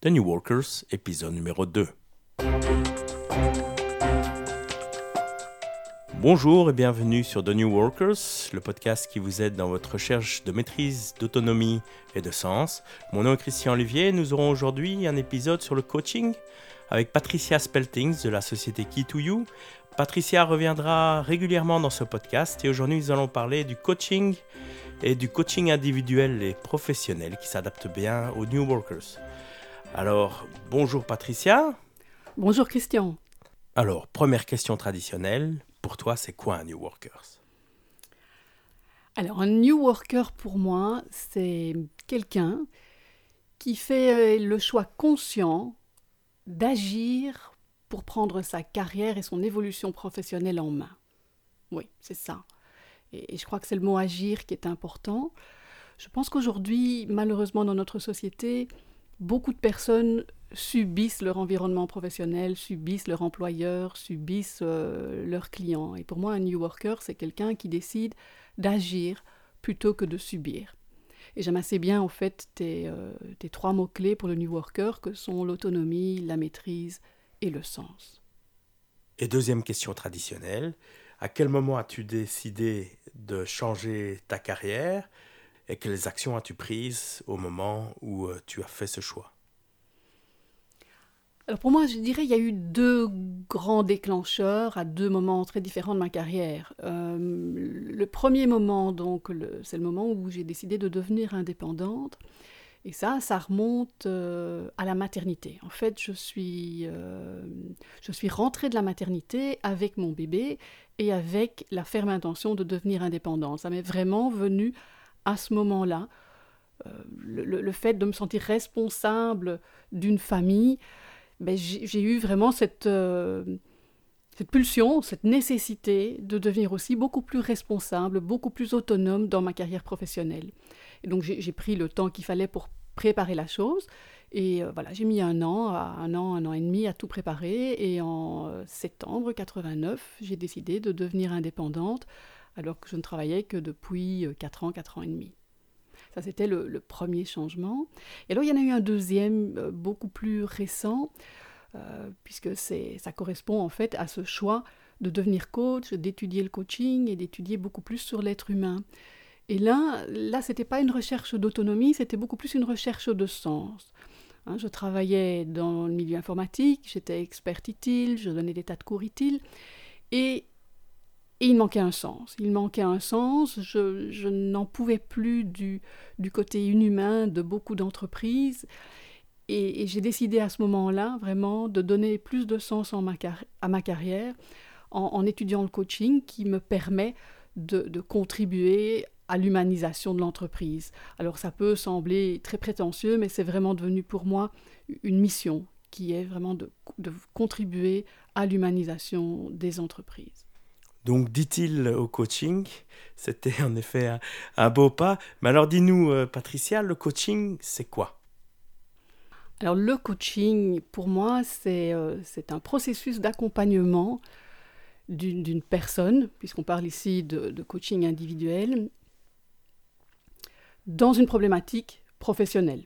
The New Workers, épisode numéro 2. Bonjour et bienvenue sur The New Workers, le podcast qui vous aide dans votre recherche de maîtrise, d'autonomie et de sens. Mon nom est Christian Olivier. Nous aurons aujourd'hui un épisode sur le coaching avec Patricia Speltings de la société Key2You. Patricia reviendra régulièrement dans ce podcast et aujourd'hui nous allons parler du coaching et du coaching individuel et professionnel qui s'adapte bien aux New Workers. Alors, bonjour Patricia. Bonjour Christian. Alors, première question traditionnelle, pour toi, c'est quoi un New Worker Alors, un New Worker, pour moi, c'est quelqu'un qui fait euh, le choix conscient d'agir pour prendre sa carrière et son évolution professionnelle en main. Oui, c'est ça. Et je crois que c'est le mot agir qui est important. Je pense qu'aujourd'hui, malheureusement, dans notre société, beaucoup de personnes subissent leur environnement professionnel, subissent leur employeur, subissent euh, leurs clients. Et pour moi, un New Worker, c'est quelqu'un qui décide d'agir plutôt que de subir. Et j'aime assez bien, en fait, tes, euh, tes trois mots-clés pour le New Worker, que sont l'autonomie, la maîtrise et le sens. Et deuxième question traditionnelle, à quel moment as-tu décidé de changer ta carrière? Et quelles actions as-tu prises au moment où euh, tu as fait ce choix? Alors pour moi, je dirais il y a eu deux grands déclencheurs à deux moments très différents de ma carrière. Euh, le premier moment, donc, c'est le moment où j'ai décidé de devenir indépendante. Et ça, ça remonte euh, à la maternité. En fait, je suis, je suis rentrée de la maternité avec mon bébé et avec la ferme intention de devenir indépendante. Ça m'est vraiment venu à ce moment-là. Le, le, fait de me sentir responsable d'une famille, ben, j'ai eu vraiment cette, euh, cette pulsion, cette nécessité de devenir aussi beaucoup plus responsable, beaucoup plus autonome dans ma carrière professionnelle. Et donc j'ai pris le temps qu'il fallait pour préparer la chose. Et euh, voilà, j'ai mis un an, un an, un an et demi à tout préparer. Et en euh, septembre 89, j'ai décidé de devenir indépendante, alors que je ne travaillais que depuis 4 ans, 4 ans et demi. Ça, c'était le, premier changement. Et alors, il y en a eu un deuxième, euh, beaucoup plus récent, euh, puisque ça correspond en fait à ce choix de devenir coach, d'étudier le coaching et d'étudier beaucoup plus sur l'être humain. Et là, là, c'était pas une recherche d'autonomie, c'était beaucoup plus une recherche de sens. Hein, je travaillais dans le milieu informatique, j'étais experte utile, je donnais des tas de cours utiles, et et il manquait un sens. Il manquait un sens. Je, n'en pouvais plus du, côté inhumain de beaucoup d'entreprises. Et, j'ai décidé à ce moment-là vraiment de donner plus de sens à ma carrière en, étudiant le coaching qui me permet de, contribuer à l'humanisation de l'entreprise. Alors ça peut sembler très prétentieux, mais c'est vraiment devenu pour moi une mission qui est vraiment de contribuer à l'humanisation des entreprises. Donc, dit-il au coaching, c'était en effet un, beau pas. Mais alors, dis-nous, euh, Patricia, le coaching, c'est quoi? Alors, le coaching, pour moi, c'est euh, un processus d'accompagnement d'une personne, puisqu'on parle ici de, de, coaching individuel, dans une problématique professionnelle.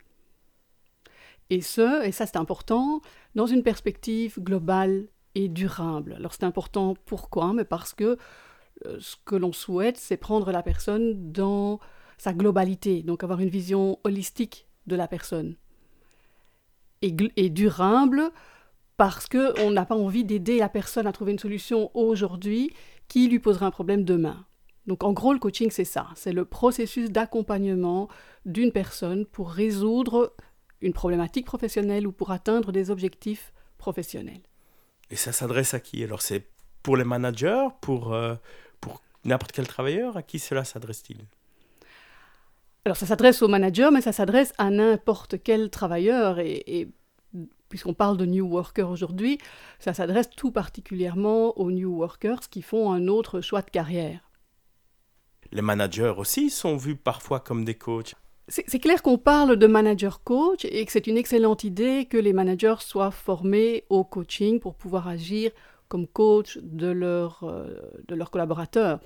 Et ce, et ça c'est important, dans une perspective globale et durable. Alors c'est important, pourquoi? Mais parce que euh, ce que l'on souhaite, c'est prendre la personne dans sa globalité, donc avoir une vision holistique de la personne. Et, et durable parce qu'on n'a pas envie d'aider la personne à trouver une solution aujourd'hui qui lui posera un problème demain. Donc en gros, le coaching, c'est ça, c'est le processus d'accompagnement d'une personne pour résoudre une problématique professionnelle ou pour atteindre des objectifs professionnels. Et ça s'adresse à qui? Alors c'est pour les managers, pour, euh, pour n'importe quel travailleur? À qui cela s'adresse-t-il? Alors ça s'adresse aux managers, mais ça s'adresse à n'importe quel travailleur. Et, puisqu'on parle de New Workers aujourd'hui, ça s'adresse tout particulièrement aux New Workers qui font un autre choix de carrière. Les managers aussi sont vus parfois comme des coachs. C'est clair qu'on parle de manager coach et que c'est une excellente idée que les managers soient formés au coaching pour pouvoir agir comme coach de, euh, leurs collaborateurs.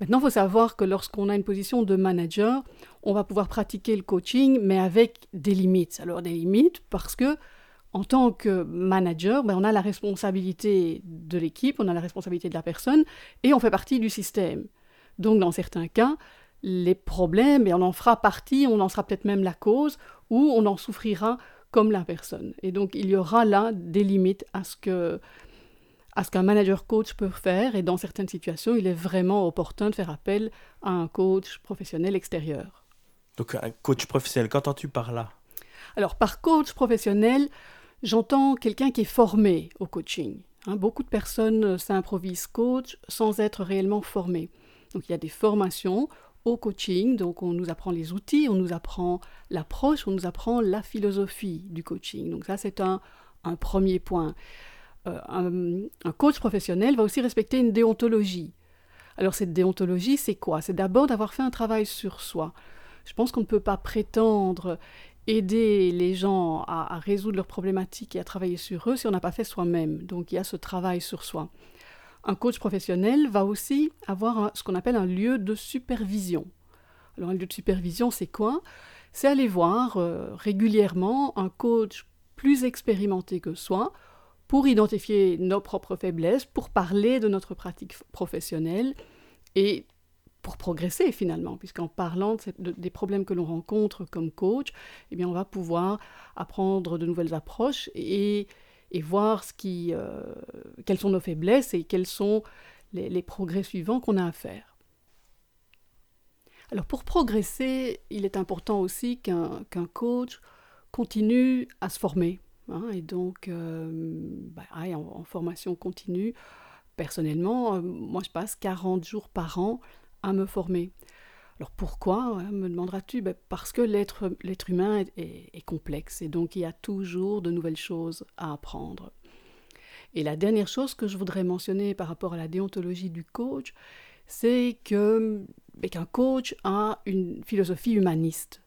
Maintenant, il faut savoir que lorsqu'on a une position de manager, on va pouvoir pratiquer le coaching, mais avec des limites. Alors des limites parce que en tant que manager, ben, on a la responsabilité de l'équipe, on a la responsabilité de la personne, et on fait partie du système. Donc dans certains cas, les problèmes, et on en fera partie, on en sera peut-être même la cause, ou on en souffrira comme la personne. Et donc il y aura là des limites à ce que à ce qu'un manager coach peut faire, et dans certaines situations, il est vraiment opportun de faire appel à un coach professionnel extérieur. Donc un coach professionnel, qu'entends-tu par là? Alors par coach professionnel, j'entends quelqu'un qui est formé au coaching. Hein. beaucoup de personnes s'improvisent coach sans être réellement formées. Donc il y a des formations au coaching, donc on nous apprend les outils, on nous apprend l'approche, on nous apprend la philosophie du coaching. Donc ça c'est un, premier point. Euh, un, coach professionnel va aussi respecter une déontologie. Alors cette déontologie, c'est quoi? C'est d'abord d'avoir fait un travail sur soi. Je pense qu'on ne peut pas prétendre aider les gens à, résoudre leurs problématiques et à travailler sur eux si on n'a pas fait soi-même. Donc il y a ce travail sur soi. Un coach professionnel va aussi avoir ce qu'on appelle un lieu de supervision. Alors un lieu de supervision, c'est quoi? C'est aller voir euh, régulièrement un coach plus expérimenté que soi pour identifier nos propres faiblesses, pour parler de notre pratique professionnelle et pour progresser finalement, puisqu'en parlant des problèmes que l'on rencontre comme coach, eh bien on va pouvoir apprendre de nouvelles approches et, voir ce qui, euh, quelles sont nos faiblesses et quels sont les, progrès suivants qu'on a à faire. Alors pour progresser, il est important aussi qu'un coach continue à se former, Hein, et donc, euh, bah, en, formation continue, personnellement, euh, moi je passe 40 jours par an à me former. Alors pourquoi, hein, me demanderas-tu? Ben, Parce que l'être humain est, complexe et donc il y a toujours de nouvelles choses à apprendre. Et la dernière chose que je voudrais mentionner par rapport à la déontologie du coach, c'est ben, qu'un coach a une philosophie humaniste.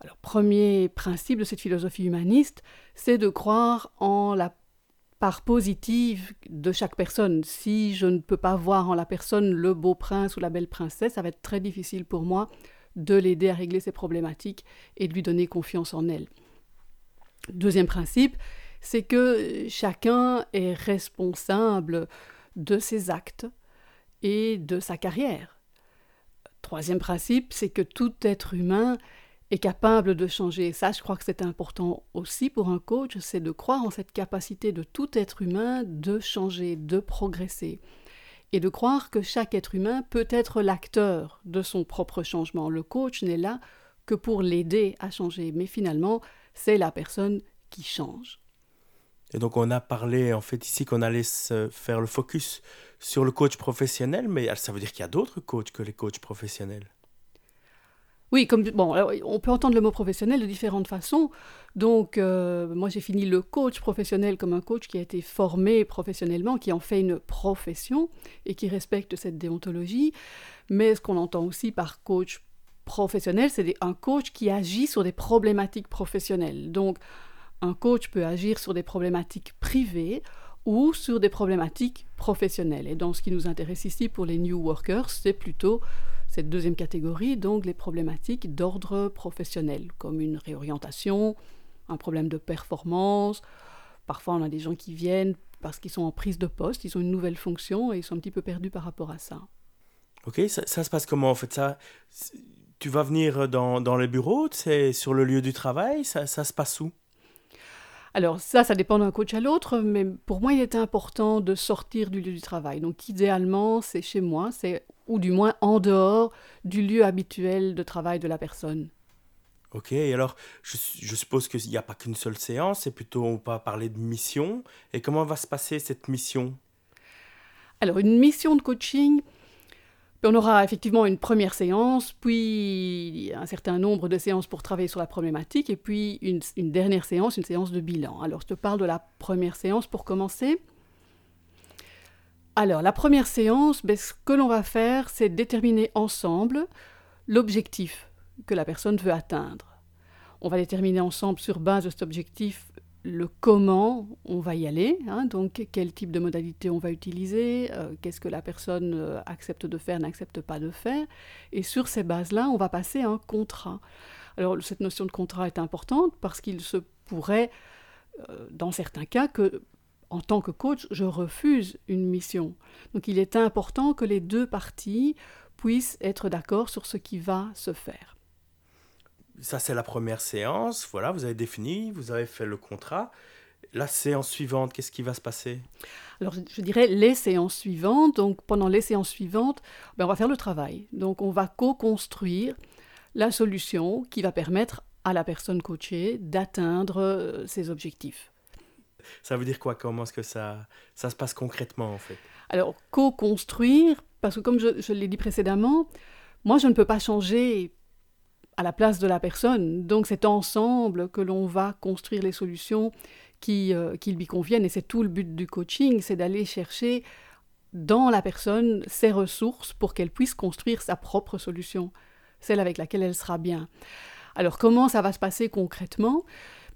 Alors, premier principe de cette philosophie humaniste, c'est de croire en la part positive de chaque personne. Si je ne peux pas voir en la personne le beau prince ou la belle princesse, ça va être très difficile pour moi de l'aider à régler ses problématiques et de lui donner confiance en elle. Deuxième principe, c'est que chacun est responsable de ses actes et de sa carrière. Troisième principe, c'est que tout être humain est capable de changer. Ça, je crois que c'est important aussi pour un coach, c'est de croire en cette capacité de tout être humain de changer, de progresser. Et de croire que chaque être humain peut être l'acteur de son propre changement. Le coach n'est là que pour l'aider à changer, mais finalement, c'est la personne qui change. Et donc on a parlé en fait ici qu'on allait se faire le focus sur le coach professionnel, mais ça veut dire qu'il y a d'autres coachs que les coachs professionnels. Oui, comme bon, on peut entendre le mot professionnel de différentes façons. Donc, euh, moi, j'ai fini le coach professionnel comme un coach qui a été formé professionnellement, qui en fait une profession et qui respecte cette déontologie. Mais ce qu'on entend aussi par coach professionnel, c'est un coach qui agit sur des problématiques professionnelles. Donc, un coach peut agir sur des problématiques privées ou sur des problématiques professionnelles. Et dans ce qui nous intéresse ici pour les new workers, c'est plutôt cette deuxième catégorie, donc les problématiques d'ordre professionnel, comme une réorientation, un problème de performance. Parfois, on a des gens qui viennent parce qu'ils sont en prise de poste, ils ont une nouvelle fonction et ils sont un petit peu perdus par rapport à ça. Ok, ça, se passe comment en fait ça? Tu vas venir dans, dans les bureaux, c'est sur le lieu du travail, ça, ça se passe où? Alors ça, ça dépend d'un coach à l'autre, mais pour moi, il est important de sortir du lieu du travail. Donc idéalement, c'est chez moi, c'est ou du moins en dehors du lieu habituel de travail de la personne. Ok, alors je, suppose qu'il n'y a pas qu'une seule séance, c'est plutôt on va parler de mission. Et comment va se passer cette mission? Alors une mission de coaching, on aura effectivement une première séance, puis un certain nombre de séances pour travailler sur la problématique, et puis une, dernière séance, une séance de bilan. Alors je te parle de la première séance pour commencer. Alors, la première séance, ben, ce que l'on va faire, c'est déterminer ensemble l'objectif que la personne veut atteindre. On va déterminer ensemble, sur base de cet objectif, le comment on va y aller, hein, donc quel type de modalité on va utiliser, euh, qu'est-ce que la personne euh, accepte de faire, n'accepte pas de faire. Et sur ces bases-là, on va passer un contrat. Alors cette notion de contrat est importante parce qu'il se pourrait, euh, dans certains cas, que en tant que coach, je refuse une mission. Donc il est important que les deux parties puissent être d'accord sur ce qui va se faire ça c'est la première séance, voilà, vous avez défini, vous avez fait le contrat. La séance suivante, qu'est-ce qui va se passer? Alors je dirais les séances suivantes, donc pendant les séances suivantes, ben, on va faire le travail. Donc on va co-construire la solution qui va permettre à la personne coachée d'atteindre euh, ses objectifs. Ça veut dire quoi? Comment est-ce que ça, ça se passe concrètement en fait? Alors co-construire, parce que comme je, je l'ai dit précédemment, moi je ne peux pas changer à la place de la personne. Donc c'est ensemble que l'on va construire les solutions qui, euh, qui lui conviennent. Et c'est tout le but du coaching, c'est d'aller chercher dans la personne ses ressources pour qu'elle puisse construire sa propre solution, celle avec laquelle elle sera bien. Alors comment ça va se passer concrètement?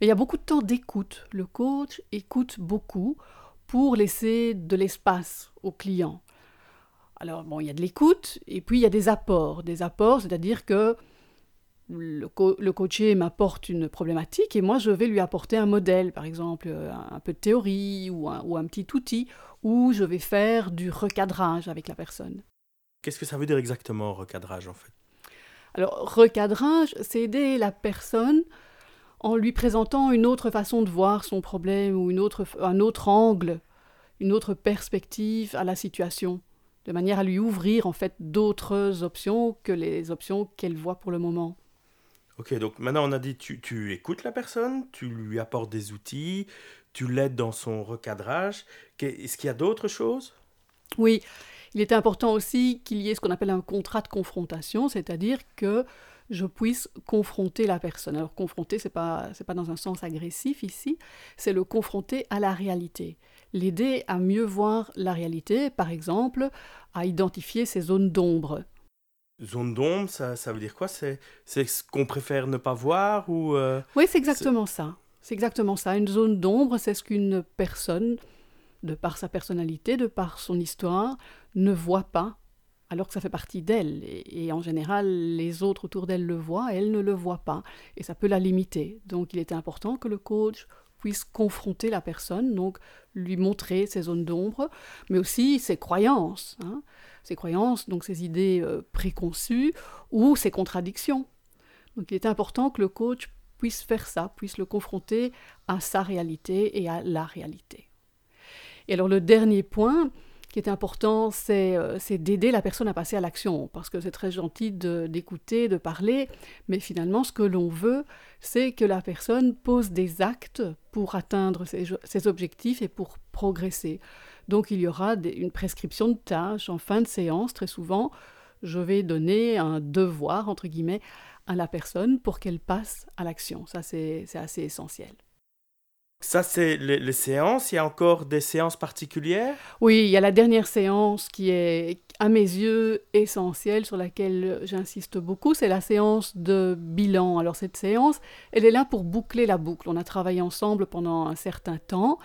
Il y a beaucoup de temps d'écoute. Le coach écoute beaucoup pour laisser de l'espace au client. Alors bon, il y a de l'écoute et puis il y a des apports. Des apports, c'est-à-dire que le, coaché m'apporte une problématique et moi je vais lui apporter un modèle, par exemple un, peu de théorie ou un, petit outil où je vais faire du recadrage avec la personne. Qu'est-ce que ça veut dire exactement recadrage en fait? Alors recadrage, c'est aider la personne en lui présentant une autre façon de voir son problème ou une autre, un autre angle, une autre perspective à la situation, de manière à lui ouvrir en fait d'autres options que les options qu'elle voit pour le moment. Ok, donc maintenant on a dit tu, tu écoutes la personne, tu lui apportes des outils, tu l'aides dans son recadrage. Est-ce qu'il y a d'autres choses? Oui, il est important aussi qu'il y ait ce qu'on appelle un contrat de confrontation, c'est-à-dire que je puisse confronter la personne. Alors confronter, c'est pas c'est pas dans un sens agressif ici, c'est le confronter à la réalité, l'aider à mieux voir la réalité, par exemple, à identifier ses zones d'ombre Zone d'ombre, ça, ça, veut dire quoi? C'est ce qu'on préfère ne pas voir ou euh, Oui, c'est exactement ça. C'est exactement ça. Une zone d'ombre, c'est ce qu'une personne, de par sa personnalité, de par son histoire, ne voit pas, alors que ça fait partie d'elle. Et, en général, les autres autour d'elle le voient, elle ne le voit pas. Et ça peut la limiter. Donc il était important que le coach puisse confronter la personne, donc lui montrer ses zones d'ombre, mais aussi ses croyances. Hein ses croyances, donc ses idées euh, préconçues ou ses contradictions. Donc il est important que le coach puisse faire ça, puisse le confronter à sa réalité et à la réalité. Et alors le dernier point qui est important, c'est euh, d'aider la personne à passer à l'action, parce que c'est très gentil d'écouter, de, parler, mais finalement ce que l'on veut, c'est que la personne pose des actes pour atteindre ses objectifs et pour progresser. Donc il y aura une prescription de tâches en fin de séance, très souvent. Je vais donner un devoir, entre guillemets, à la personne pour qu'elle passe à l'action. Ça, c'est assez essentiel. Ça, c'est les, séances. Il y a encore des séances particulières? Oui, il y a la dernière séance qui est, à mes yeux, essentielle, sur laquelle j'insiste beaucoup. C'est la séance de bilan. Alors, cette séance, elle est là pour boucler la boucle. On a travaillé ensemble pendant un certain temps.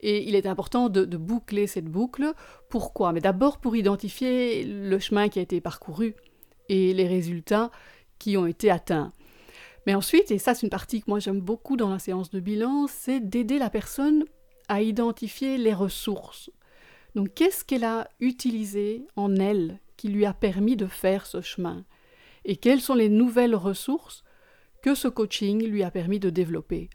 Et il est important de, boucler cette boucle. Pourquoi? Mais d'abord pour identifier le chemin qui a été parcouru et les résultats qui ont été atteints. Mais ensuite, et ça c'est une partie que moi j'aime beaucoup dans la séance de bilan, c'est d'aider la personne à identifier les ressources. Donc qu'est-ce qu'elle a utilisé en elle qui lui a permis de faire ce chemin? Et quelles sont les nouvelles ressources que ce coaching lui a permis de développer?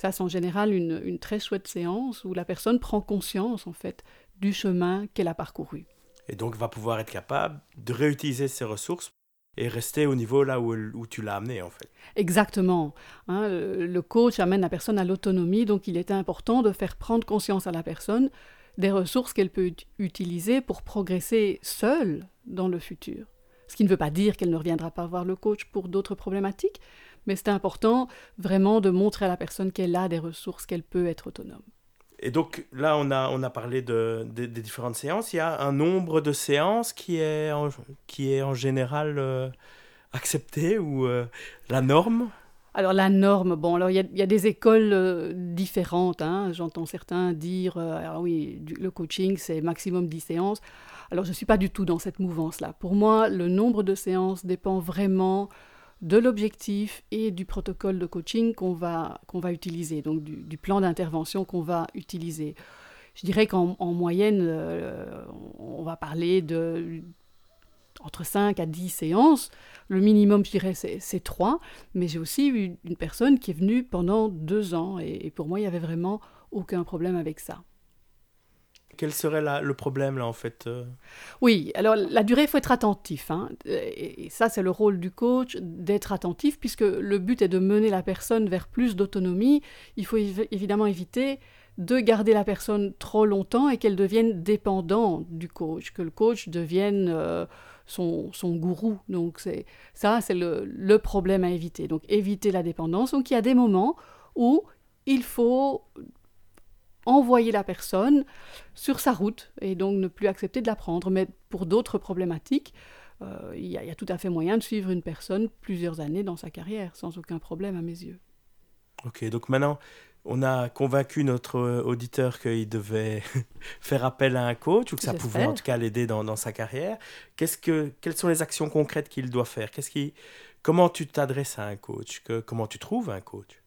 Ça, c'est en général une, très chouette séance où la personne prend conscience, en fait, du chemin qu'elle a parcouru. Et donc, va pouvoir être capable de réutiliser ses ressources et rester au niveau là où, où tu l'as amené, en fait. Exactement. Hein, le coach amène la personne à l'autonomie, donc il est important de faire prendre conscience à la personne des ressources qu'elle peut utiliser pour progresser seule dans le futur. Ce qui ne veut pas dire qu'elle ne reviendra pas voir le coach pour d'autres problématiques, mais c'est important vraiment de montrer à la personne qu'elle a des ressources, qu'elle peut être autonome. Et donc là, on a, on a parlé de, des différentes séances. Il y a un nombre de séances qui est en, qui est en général euh, accepté ou euh, la norme? Alors la norme, bon, alors il y, a des écoles euh, différentes. Hein. J'entends certains dire, ah oui, le coaching c'est maximum 10 séances. Alors je ne suis pas du tout dans cette mouvance-là. Pour moi, le nombre de séances dépend vraiment de l'objectif et du protocole de coaching qu'on va, va utiliser, donc du, plan d'intervention qu'on va utiliser. Je dirais qu'en moyenne, euh, on va parler de entre 5 à 10 séances. Le minimum, je dirais, c'est 3. Mais j'ai aussi eu une personne qui est venue pendant deux ans. Et, pour moi, il n'y avait vraiment aucun problème avec ça. Quel serait le problème là en fait euh? Oui, alors la durée, il faut être attentif. Hein. Et, ça, c'est le rôle du coach, d'être attentif, puisque le but est de mener la personne vers plus d'autonomie. Il faut évidemment éviter de garder la personne trop longtemps et qu'elle devienne dépendante du coach, que le coach devienne... Euh, son, gourou. Donc c'est ça, c'est le, problème à éviter. Donc éviter la dépendance. Donc il y a des moments où il faut envoyer la personne sur sa route et donc ne plus accepter de la prendre. Mais pour d'autres problématiques, euh, il, y a, il y a tout à fait moyen de suivre une personne plusieurs années dans sa carrière sans aucun problème à mes yeux. Ok, donc maintenant, on a convaincu notre auditeur qu'il devait faire appel à un coach ou que ça pouvait en tout cas l'aider dans, sa carrière. Qu'est-ce que, quelles sont les actions concrètes qu'il doit faire? Qu'est-ce qui, Comment tu t'adresses à un coach? Que, Comment tu trouves un coach?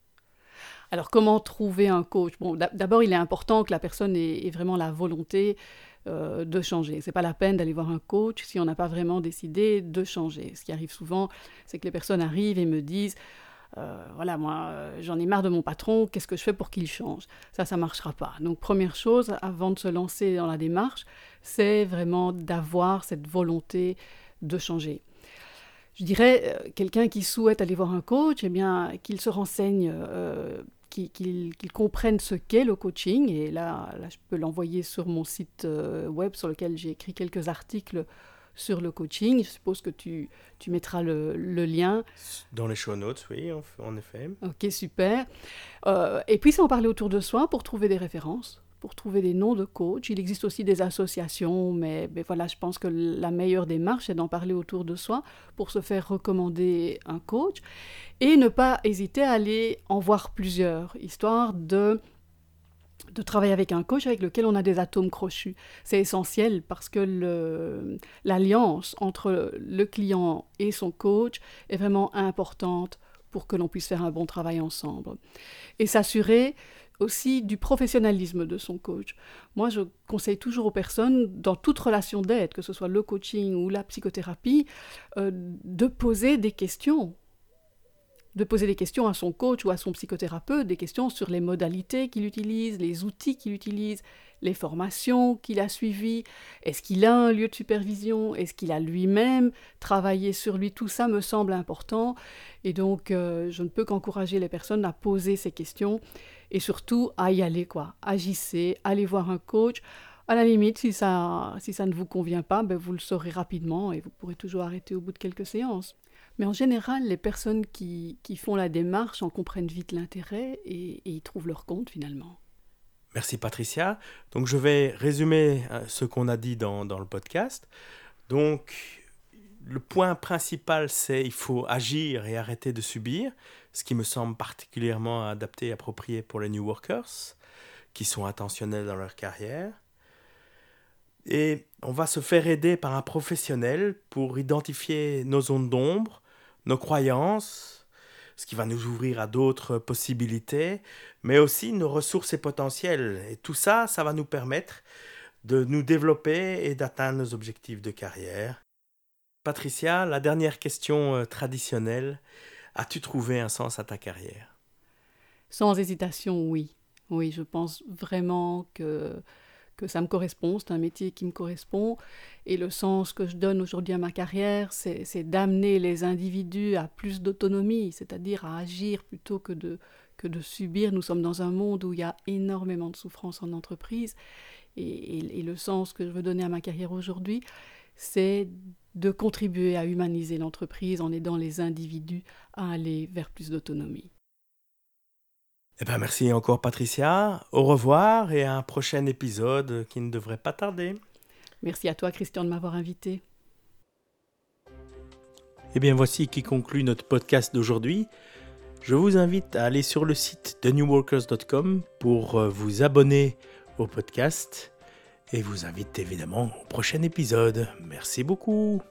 Alors, comment trouver un coach? D'abord, il est important que la personne ait, vraiment la volonté euh, de changer. Ce n'est pas la peine d'aller voir un coach si on n'a pas vraiment décidé de changer. Ce qui arrive souvent, c'est que les personnes arrivent et me disent euh, voilà, moi, euh, j'en ai marre de mon patron, qu'est-ce que je fais pour qu'il change? Ça, ça ne marchera pas. Donc, première chose, avant de se lancer dans la démarche, c'est vraiment d'avoir cette volonté de changer. Je dirais, quelqu'un qui souhaite aller voir un coach, eh bien, qu'il se renseigne, qu'il comprenne ce qu'est le coaching. Et là, là je peux l'envoyer sur mon site web sur lequel j'ai écrit quelques articles sur le coaching. Je suppose que tu, tu mettras le, le, lien. Dans les show notes, oui, en, effet. Ok, super. Euh, et puis, c'est en parler autour de soi pour trouver des références, pour trouver des noms de coachs. Il existe aussi des associations, mais, voilà, je pense que la meilleure démarche, c'est d'en parler autour de soi pour se faire recommander un coach et ne pas hésiter à aller en voir plusieurs, histoire de de travailler avec un coach avec lequel on a des atomes crochus. C'est essentiel parce que l'alliance entre le client et son coach est vraiment importante pour que l'on puisse faire un bon travail ensemble. Et s'assurer aussi du professionnalisme de son coach. Moi, je conseille toujours aux personnes, dans toute relation d'aide, que ce soit le coaching ou la psychothérapie, euh, de poser des questions. De poser des questions à son coach ou à son psychothérapeute, des questions sur les modalités qu'il utilise, les outils qu'il utilise, les formations qu'il a suivies, est-ce qu'il a un lieu de supervision, est-ce qu'il a lui-même travaillé sur lui, tout ça me semble important. Et donc euh, je ne peux qu'encourager les personnes à poser ces questions et surtout à y aller quoi, agissez, allez voir un coach. À la limite, si ça, si ça ne vous convient pas, ben vous le saurez rapidement et vous pourrez toujours arrêter au bout de quelques séances. Mais en général, les personnes qui, font la démarche en comprennent vite l'intérêt et, y trouvent leur compte finalement. Merci Patricia. Donc je vais résumer euh, ce qu'on a dit dans, dans, le podcast. Donc le point principal, c'est il faut agir et arrêter de subir, ce qui me semble particulièrement adapté et approprié pour les New Workers, qui sont intentionnels dans leur carrière. Et on va se faire aider par un professionnel pour identifier nos zones d'ombre, nos croyances, ce qui va nous ouvrir à d'autres possibilités, mais aussi nos ressources et potentiels. Et tout ça, ça va nous permettre de nous développer et d'atteindre nos objectifs de carrière. Patricia, la dernière question euh, traditionnelle, as-tu trouvé un sens à ta carrière? Sans hésitation, oui. Oui, je pense vraiment que que ça me correspond, c'est un métier qui me correspond. Et le sens que je donne aujourd'hui à ma carrière, c'est d'amener les individus à plus d'autonomie, c'est-à-dire à agir plutôt que de, que de subir. Nous sommes dans un monde où il y a énormément de souffrance en entreprise. Et, et le sens que je veux donner à ma carrière aujourd'hui, c'est de contribuer à humaniser l'entreprise en aidant les individus à aller vers plus d'autonomie. Eh ben merci encore Patricia. Au revoir et à un prochain épisode qui ne devrait pas tarder. Merci à toi Christian de m'avoir invité. Eh bien voici qui conclut notre podcast d'aujourd'hui. Je vous invite à aller sur le site thenewworkers.com pour euh, vous abonner au podcast et vous invite évidemment au prochain épisode. Merci beaucoup.